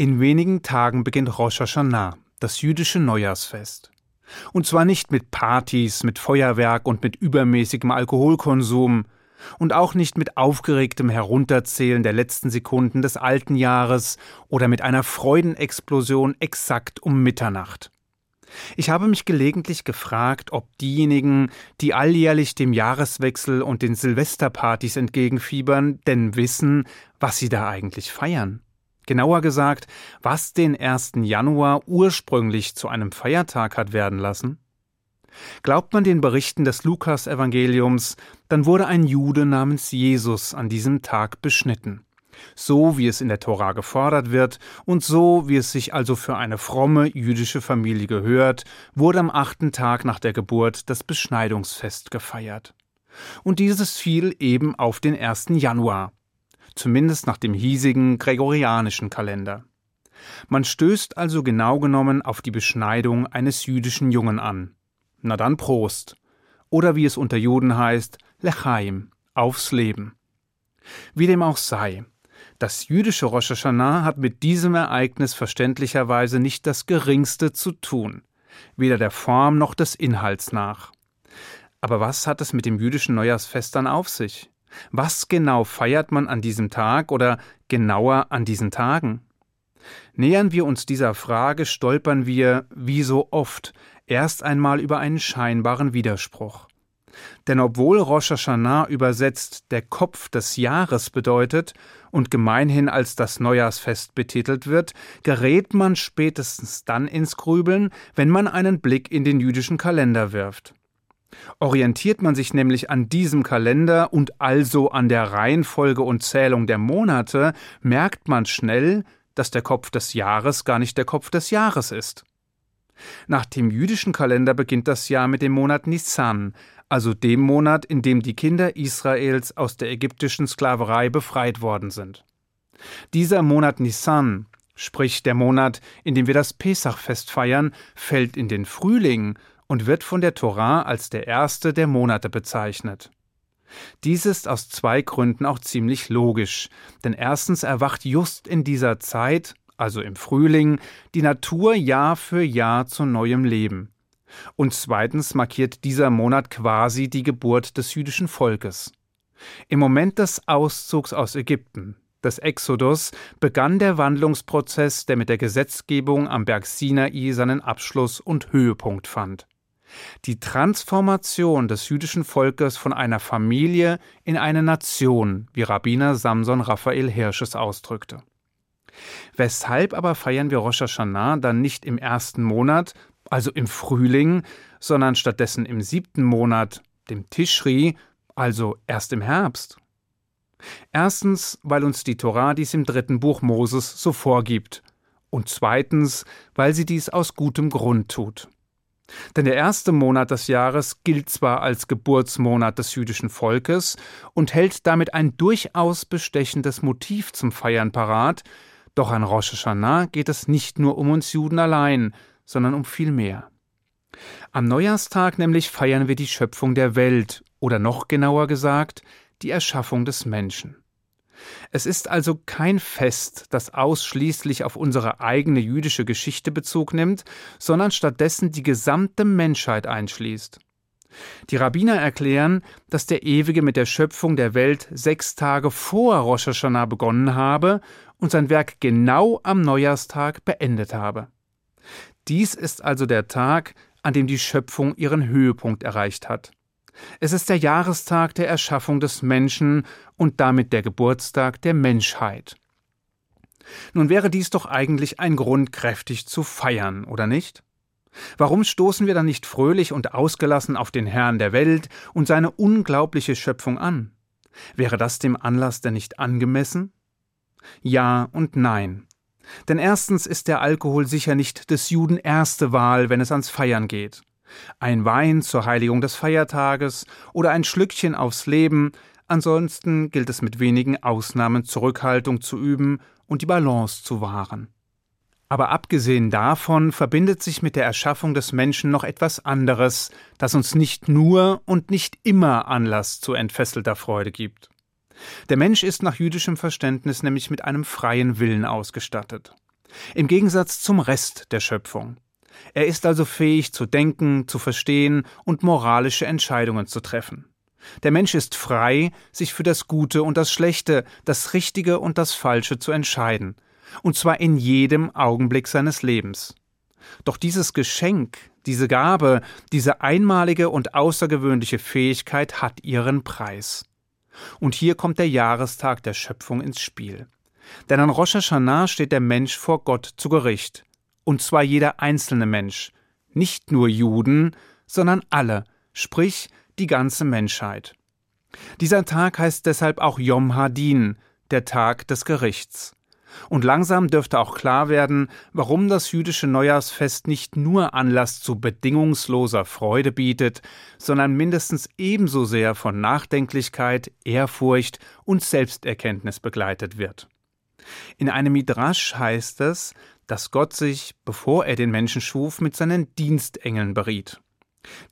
In wenigen Tagen beginnt Rosh Hashanah, das jüdische Neujahrsfest. Und zwar nicht mit Partys, mit Feuerwerk und mit übermäßigem Alkoholkonsum und auch nicht mit aufgeregtem Herunterzählen der letzten Sekunden des alten Jahres oder mit einer Freudenexplosion exakt um Mitternacht. Ich habe mich gelegentlich gefragt, ob diejenigen, die alljährlich dem Jahreswechsel und den Silvesterpartys entgegenfiebern, denn wissen, was sie da eigentlich feiern. Genauer gesagt, was den 1. Januar ursprünglich zu einem Feiertag hat werden lassen? Glaubt man den Berichten des Lukas-Evangeliums, dann wurde ein Jude namens Jesus an diesem Tag beschnitten. So wie es in der Tora gefordert wird und so wie es sich also für eine fromme jüdische Familie gehört, wurde am achten Tag nach der Geburt das Beschneidungsfest gefeiert. Und dieses fiel eben auf den 1. Januar, zumindest nach dem hiesigen gregorianischen Kalender. Man stößt also genau genommen auf die Beschneidung eines jüdischen Jungen an. Na dann Prost. Oder wie es unter Juden heißt, Lechaim, aufs Leben. Wie dem auch sei, das jüdische Rosh Hashanah hat mit diesem Ereignis verständlicherweise nicht das geringste zu tun, weder der Form noch des Inhalts nach. Aber was hat es mit dem jüdischen Neujahrsfest dann auf sich? Was genau feiert man an diesem Tag oder genauer an diesen Tagen? Nähern wir uns dieser Frage, stolpern wir, wie so oft, erst einmal über einen scheinbaren Widerspruch. Denn obwohl Rosh Hashanah übersetzt der Kopf des Jahres bedeutet und gemeinhin als das Neujahrsfest betitelt wird, gerät man spätestens dann ins Grübeln, wenn man einen Blick in den jüdischen Kalender wirft. Orientiert man sich nämlich an diesem Kalender und also an der Reihenfolge und Zählung der Monate, merkt man schnell, dass der Kopf des Jahres gar nicht der Kopf des Jahres ist. Nach dem jüdischen Kalender beginnt das Jahr mit dem Monat Nisan, also dem Monat, in dem die Kinder Israels aus der ägyptischen Sklaverei befreit worden sind. Dieser Monat Nisan, sprich der Monat, in dem wir das Pesachfest feiern, fällt in den Frühling und wird von der Torah als der erste der Monate bezeichnet. Dies ist aus zwei Gründen auch ziemlich logisch, denn erstens erwacht just in dieser Zeit, also im Frühling, die Natur Jahr für Jahr zu neuem Leben. Und zweitens markiert dieser Monat quasi die Geburt des jüdischen Volkes. Im Moment des Auszugs aus Ägypten, des Exodus, begann der Wandlungsprozess, der mit der Gesetzgebung am Berg Sinai seinen Abschluss und Höhepunkt fand. Die Transformation des jüdischen Volkes von einer Familie in eine Nation, wie Rabbiner Samson Raphael Hirsches ausdrückte. Weshalb aber feiern wir Rosh Hashanah dann nicht im ersten Monat, also im Frühling, sondern stattdessen im siebten Monat, dem Tischri, also erst im Herbst. Erstens, weil uns die Torah dies im dritten Buch Moses so vorgibt, und zweitens, weil sie dies aus gutem Grund tut. Denn der erste Monat des Jahres gilt zwar als Geburtsmonat des jüdischen Volkes und hält damit ein durchaus bestechendes Motiv zum Feiern parat, doch an Rosh Hashanah geht es nicht nur um uns Juden allein, sondern um viel mehr. Am Neujahrstag nämlich feiern wir die Schöpfung der Welt oder noch genauer gesagt die Erschaffung des Menschen. Es ist also kein Fest, das ausschließlich auf unsere eigene jüdische Geschichte Bezug nimmt, sondern stattdessen die gesamte Menschheit einschließt. Die Rabbiner erklären, dass der Ewige mit der Schöpfung der Welt sechs Tage vor Rosh Hashanah begonnen habe und sein Werk genau am Neujahrstag beendet habe. Dies ist also der Tag, an dem die Schöpfung ihren Höhepunkt erreicht hat. Es ist der Jahrestag der Erschaffung des Menschen und damit der Geburtstag der Menschheit. Nun wäre dies doch eigentlich ein Grund, kräftig zu feiern, oder nicht? Warum stoßen wir dann nicht fröhlich und ausgelassen auf den Herrn der Welt und seine unglaubliche Schöpfung an? Wäre das dem Anlass denn nicht angemessen? Ja und nein. Denn erstens ist der Alkohol sicher nicht des Juden erste Wahl, wenn es ans Feiern geht. Ein Wein zur Heiligung des Feiertages oder ein Schlückchen aufs Leben, ansonsten gilt es mit wenigen Ausnahmen Zurückhaltung zu üben und die Balance zu wahren. Aber abgesehen davon verbindet sich mit der Erschaffung des Menschen noch etwas anderes, das uns nicht nur und nicht immer Anlass zu entfesselter Freude gibt. Der Mensch ist nach jüdischem Verständnis nämlich mit einem freien Willen ausgestattet. Im Gegensatz zum Rest der Schöpfung. Er ist also fähig zu denken, zu verstehen und moralische Entscheidungen zu treffen. Der Mensch ist frei, sich für das Gute und das Schlechte, das Richtige und das Falsche zu entscheiden, und zwar in jedem Augenblick seines Lebens. Doch dieses Geschenk, diese Gabe, diese einmalige und außergewöhnliche Fähigkeit hat ihren Preis. Und hier kommt der Jahrestag der Schöpfung ins Spiel. Denn an Rosh Hashanah steht der Mensch vor Gott zu Gericht. Und zwar jeder einzelne Mensch. Nicht nur Juden, sondern alle, sprich die ganze Menschheit. Dieser Tag heißt deshalb auch Yom Hadin, der Tag des Gerichts. Und langsam dürfte auch klar werden, warum das jüdische Neujahrsfest nicht nur Anlass zu bedingungsloser Freude bietet, sondern mindestens ebenso sehr von Nachdenklichkeit, Ehrfurcht und Selbsterkenntnis begleitet wird. In einem Midrasch heißt es, dass Gott sich, bevor er den Menschen schuf, mit seinen Dienstengeln beriet.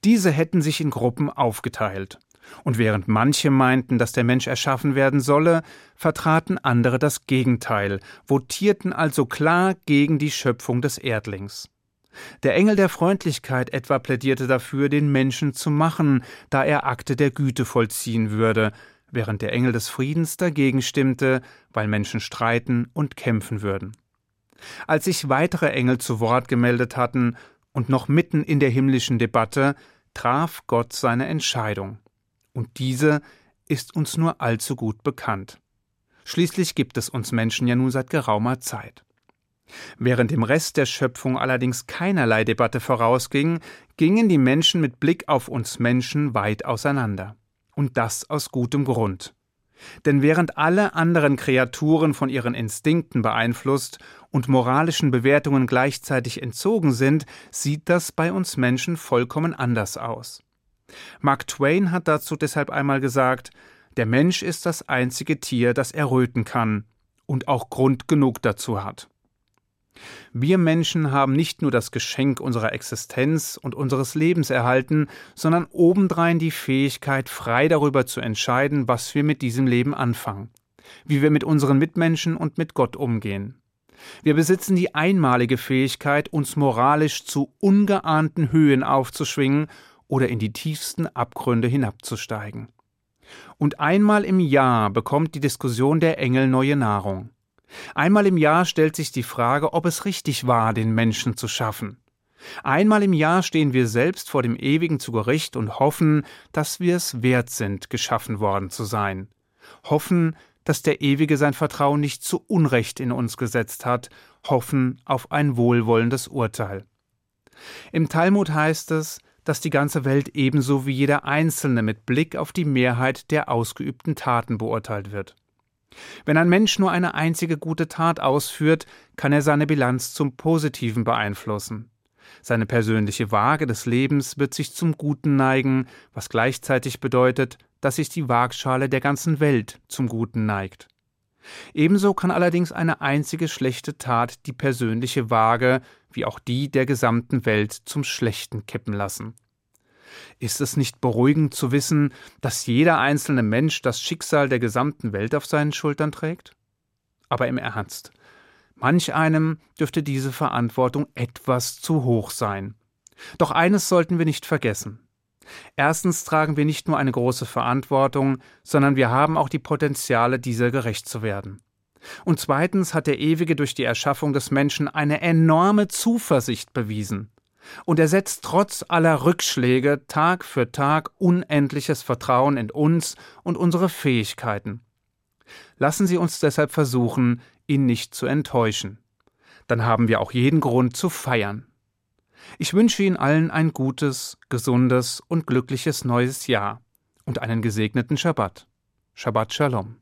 Diese hätten sich in Gruppen aufgeteilt. Und während manche meinten, dass der Mensch erschaffen werden solle, vertraten andere das Gegenteil, votierten also klar gegen die Schöpfung des Erdlings. Der Engel der Freundlichkeit etwa plädierte dafür, den Menschen zu machen, da er Akte der Güte vollziehen würde, während der Engel des Friedens dagegen stimmte, weil Menschen streiten und kämpfen würden. Als sich weitere Engel zu Wort gemeldet hatten, und noch mitten in der himmlischen Debatte traf Gott seine Entscheidung. Und diese ist uns nur allzu gut bekannt. Schließlich gibt es uns Menschen ja nun seit geraumer Zeit. Während dem Rest der Schöpfung allerdings keinerlei Debatte vorausging, gingen die Menschen mit Blick auf uns Menschen weit auseinander. Und das aus gutem Grund. Denn während alle anderen Kreaturen von ihren Instinkten beeinflusst und moralischen Bewertungen gleichzeitig entzogen sind, sieht das bei uns Menschen vollkommen anders aus. Mark Twain hat dazu deshalb einmal gesagt, der Mensch ist das einzige Tier, das erröten kann und auch Grund genug dazu hat. Wir Menschen haben nicht nur das Geschenk unserer Existenz und unseres Lebens erhalten, sondern obendrein die Fähigkeit, frei darüber zu entscheiden, was wir mit diesem Leben anfangen, wie wir mit unseren Mitmenschen und mit Gott umgehen. Wir besitzen die einmalige Fähigkeit, uns moralisch zu ungeahnten Höhen aufzuschwingen oder in die tiefsten Abgründe hinabzusteigen. Und einmal im Jahr bekommt die Diskussion der Engel neue Nahrung. Einmal im Jahr stellt sich die Frage, ob es richtig war, den Menschen zu schaffen. Einmal im Jahr stehen wir selbst vor dem Ewigen zu Gericht und hoffen, dass wir es wert sind, geschaffen worden zu sein. Hoffen, dass der Ewige sein Vertrauen nicht zu Unrecht in uns gesetzt hat, hoffen auf ein wohlwollendes Urteil. Im Talmud heißt es, dass die ganze Welt ebenso wie jeder Einzelne mit Blick auf die Mehrheit der ausgeübten Taten beurteilt wird. Wenn ein Mensch nur eine einzige gute Tat ausführt, kann er seine Bilanz zum Positiven beeinflussen. Seine persönliche Waage des Lebens wird sich zum Guten neigen, was gleichzeitig bedeutet, dass sich die Waagschale der ganzen Welt zum Guten neigt. Ebenso kann allerdings eine einzige schlechte Tat die persönliche Waage wie auch die der gesamten Welt zum Schlechten kippen lassen. Ist es nicht beruhigend zu wissen, dass jeder einzelne Mensch das Schicksal der gesamten Welt auf seinen Schultern trägt? Aber im Ernst, manch einem dürfte diese Verantwortung etwas zu hoch sein. Doch eines sollten wir nicht vergessen. Erstens tragen wir nicht nur eine große Verantwortung, sondern wir haben auch die Potenziale, dieser gerecht zu werden. Und zweitens hat der Ewige durch die Erschaffung des Menschen eine enorme Zuversicht bewiesen. Und er setzt trotz aller Rückschläge Tag für Tag unendliches Vertrauen in uns und unsere Fähigkeiten. Lassen Sie uns deshalb versuchen, ihn nicht zu enttäuschen. Dann haben wir auch jeden Grund zu feiern. Ich wünsche Ihnen allen ein gutes, gesundes und glückliches neues Jahr und einen gesegneten Schabbat. Shabbat Shalom.